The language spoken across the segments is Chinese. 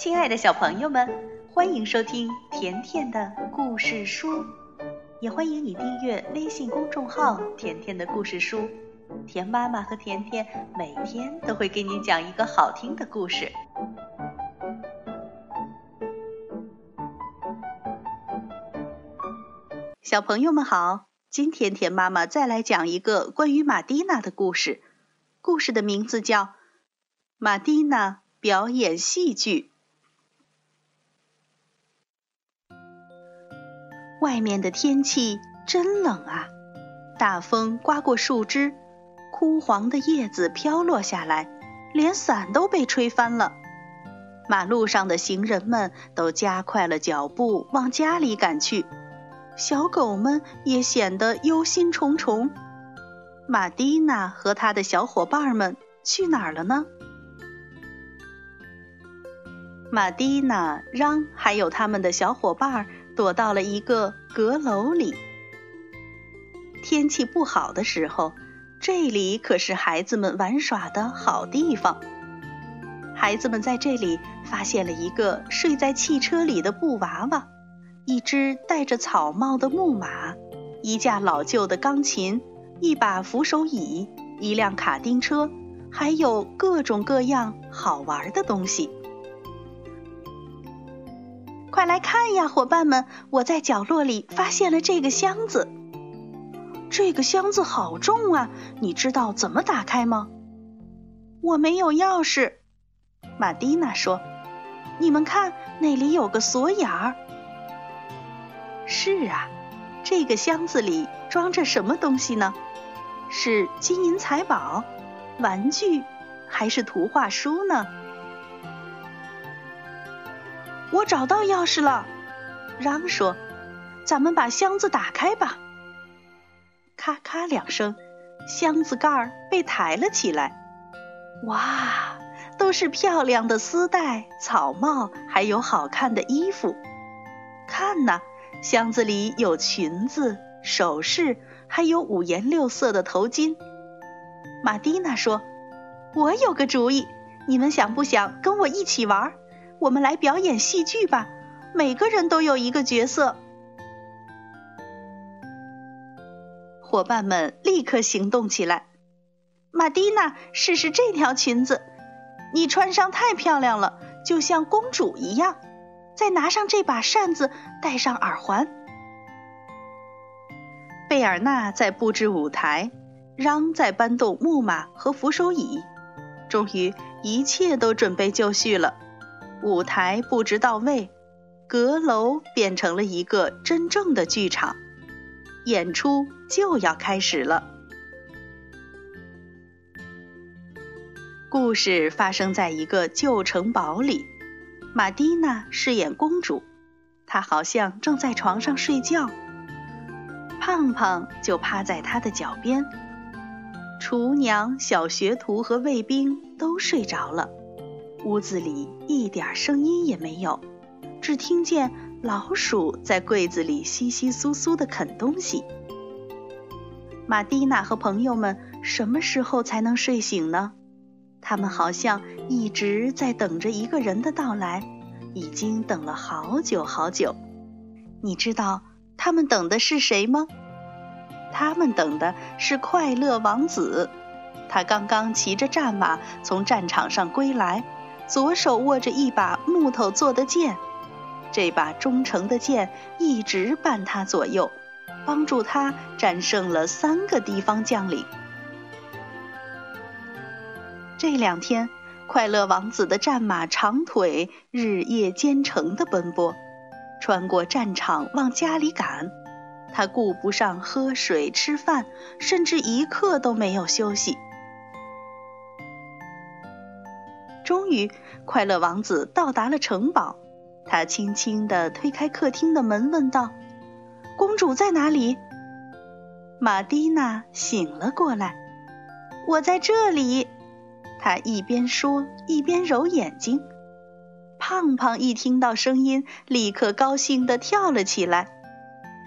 亲爱的小朋友们，欢迎收听甜甜的故事书，也欢迎你订阅微信公众号“甜甜的故事书”。甜妈妈和甜甜每天都会给你讲一个好听的故事。小朋友们好，今天甜妈妈再来讲一个关于玛蒂娜的故事，故事的名字叫《玛蒂娜表演戏剧》。外面的天气真冷啊！大风刮过树枝，枯黄的叶子飘落下来，连伞都被吹翻了。马路上的行人们都加快了脚步往家里赶去，小狗们也显得忧心忡忡。马蒂娜和她的小伙伴们去哪儿了呢？马蒂娜、让还有他们的小伙伴儿。躲到了一个阁楼里。天气不好的时候，这里可是孩子们玩耍的好地方。孩子们在这里发现了一个睡在汽车里的布娃娃，一只戴着草帽的木马，一架老旧的钢琴，一把扶手椅，一辆卡丁车，还有各种各样好玩的东西。快来看呀，伙伴们！我在角落里发现了这个箱子。这个箱子好重啊，你知道怎么打开吗？我没有钥匙。玛蒂娜说：“你们看，那里有个锁眼儿。”是啊，这个箱子里装着什么东西呢？是金银财宝、玩具，还是图画书呢？我找到钥匙了，嚷说：“咱们把箱子打开吧。”咔咔两声，箱子盖儿被抬了起来。哇，都是漂亮的丝带、草帽，还有好看的衣服。看呐，箱子里有裙子、首饰，还有五颜六色的头巾。玛蒂娜说：“我有个主意，你们想不想跟我一起玩？”我们来表演戏剧吧，每个人都有一个角色。伙伴们立刻行动起来。玛蒂娜，试试这条裙子，你穿上太漂亮了，就像公主一样。再拿上这把扇子，戴上耳环。贝尔纳在布置舞台，嚷在搬动木马和扶手椅。终于，一切都准备就绪了。舞台布置到位，阁楼变成了一个真正的剧场，演出就要开始了。故事发生在一个旧城堡里，玛蒂娜饰演公主，她好像正在床上睡觉，胖胖就趴在她的脚边，厨娘、小学徒和卫兵都睡着了。屋子里一点声音也没有，只听见老鼠在柜子里窸窸窣窣地啃东西。玛蒂娜和朋友们什么时候才能睡醒呢？他们好像一直在等着一个人的到来，已经等了好久好久。你知道他们等的是谁吗？他们等的是快乐王子，他刚刚骑着战马从战场上归来。左手握着一把木头做的剑，这把忠诚的剑一直伴他左右，帮助他战胜了三个地方将领。这两天，快乐王子的战马长腿日夜兼程的奔波，穿过战场往家里赶，他顾不上喝水吃饭，甚至一刻都没有休息。终于，快乐王子到达了城堡。他轻轻地推开客厅的门，问道：“公主在哪里？”玛蒂娜醒了过来。“我在这里。”她一边说一边揉眼睛。胖胖一听到声音，立刻高兴地跳了起来。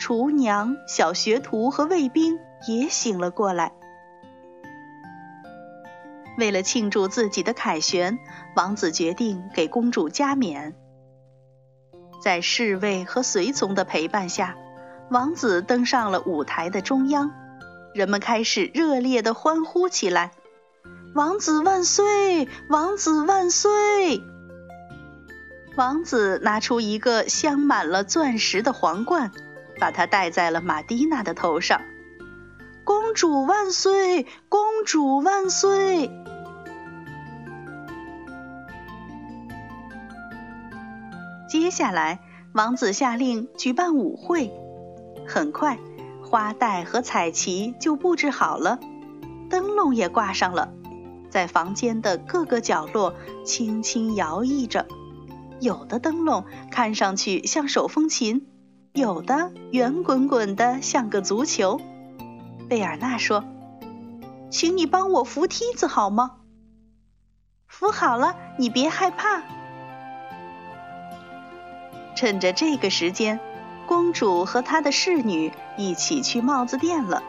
厨娘、小学徒和卫兵也醒了过来。为了庆祝自己的凯旋，王子决定给公主加冕。在侍卫和随从的陪伴下，王子登上了舞台的中央，人们开始热烈地欢呼起来：“王子万岁！王子万岁！”王子拿出一个镶满了钻石的皇冠，把它戴在了玛蒂娜的头上。主万岁！公主万岁！接下来，王子下令举办舞会。很快，花带和彩旗就布置好了，灯笼也挂上了，在房间的各个角落轻轻摇曳着。有的灯笼看上去像手风琴，有的圆滚滚的像个足球。贝尔纳说：“请你帮我扶梯子好吗？”“扶好了，你别害怕。”趁着这个时间，公主和她的侍女一起去帽子店了。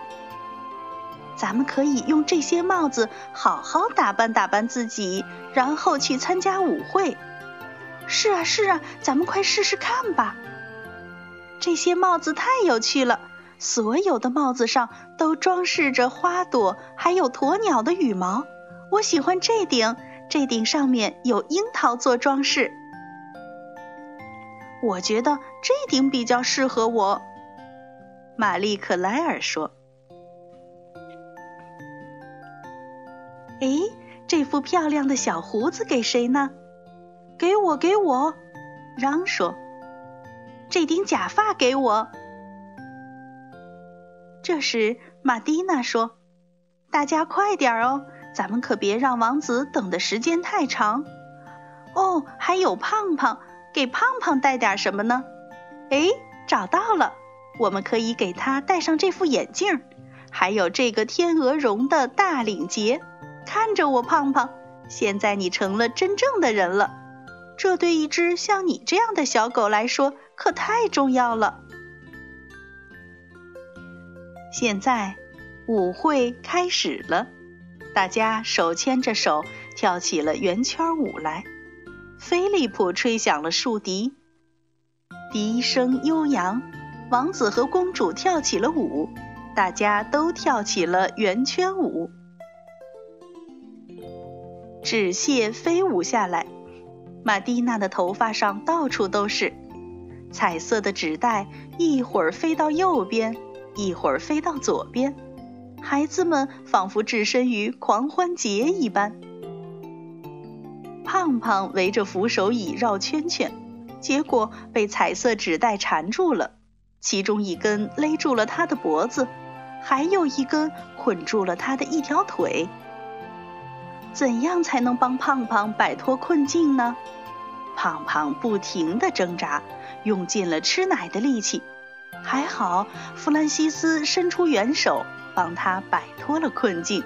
咱们可以用这些帽子好好打扮打扮自己，然后去参加舞会。是啊，是啊，咱们快试试看吧。这些帽子太有趣了，所有的帽子上都装饰着花朵，还有鸵鸟的羽毛。我喜欢这顶，这顶上面有樱桃做装饰。我觉得这顶比较适合我，玛丽克莱尔说。哎，这副漂亮的小胡子给谁呢？给我，给我！嚷说：“这顶假发给我。”这时，玛蒂娜说：“大家快点哦，咱们可别让王子等的时间太长。哦，还有胖胖，给胖胖带点什么呢？哎，找到了，我们可以给他戴上这副眼镜，还有这个天鹅绒的大领结。看着我，胖胖，现在你成了真正的人了。”这对一只像你这样的小狗来说可太重要了。现在舞会开始了，大家手牵着手跳起了圆圈舞来。菲利普吹响了竖笛，笛声悠扬，王子和公主跳起了舞，大家都跳起了圆圈舞。纸屑飞舞下来。玛蒂娜的头发上到处都是彩色的纸袋，一会儿飞到右边，一会儿飞到左边。孩子们仿佛置身于狂欢节一般。胖胖围着扶手椅绕圈圈，结果被彩色纸袋缠住了，其中一根勒住了他的脖子，还有一根捆住了他的一条腿。怎样才能帮胖胖摆脱困境呢？胖胖不停地挣扎，用尽了吃奶的力气。还好，弗兰西斯伸出援手，帮他摆脱了困境。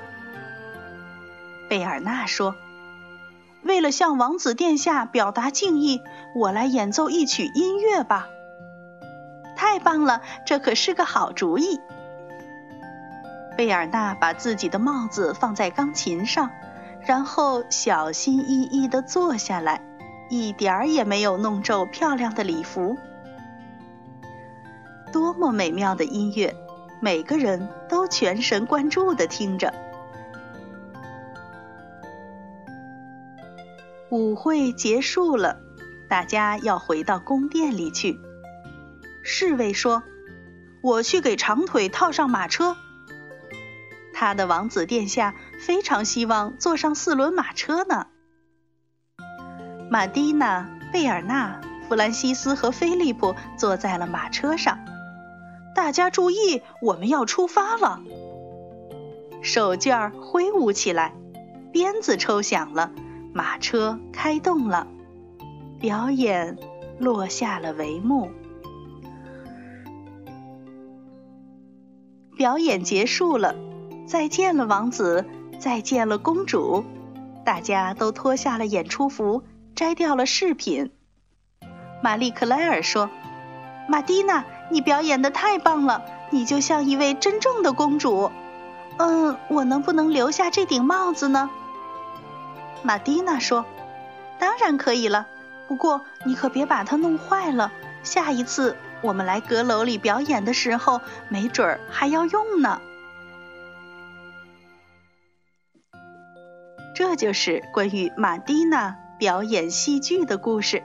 贝尔纳说：“为了向王子殿下表达敬意，我来演奏一曲音乐吧。”太棒了，这可是个好主意。贝尔纳把自己的帽子放在钢琴上。然后小心翼翼地坐下来，一点儿也没有弄皱漂亮的礼服。多么美妙的音乐，每个人都全神贯注地听着。舞会结束了，大家要回到宫殿里去。侍卫说：“我去给长腿套上马车。”他的王子殿下非常希望坐上四轮马车呢。玛蒂娜、贝尔纳、弗兰西斯和菲利普坐在了马车上。大家注意，我们要出发了！手绢挥舞起来，鞭子抽响了，马车开动了，表演落下了帷幕。表演结束了。再见了，王子！再见了，公主！大家都脱下了演出服，摘掉了饰品。玛丽克莱尔说：“马蒂娜，你表演的太棒了，你就像一位真正的公主。”嗯，我能不能留下这顶帽子呢？玛蒂娜说：“当然可以了，不过你可别把它弄坏了。下一次我们来阁楼里表演的时候，没准儿还要用呢。”这就是关于玛蒂娜表演戏剧的故事。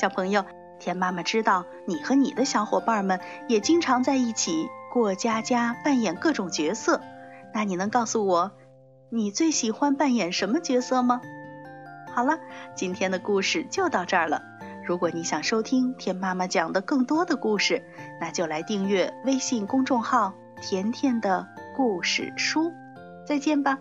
小朋友，田妈妈知道你和你的小伙伴们也经常在一起过家家，扮演各种角色。那你能告诉我，你最喜欢扮演什么角色吗？好了，今天的故事就到这儿了。如果你想收听田妈妈讲的更多的故事，那就来订阅微信公众号“甜甜的故事书”。再见吧。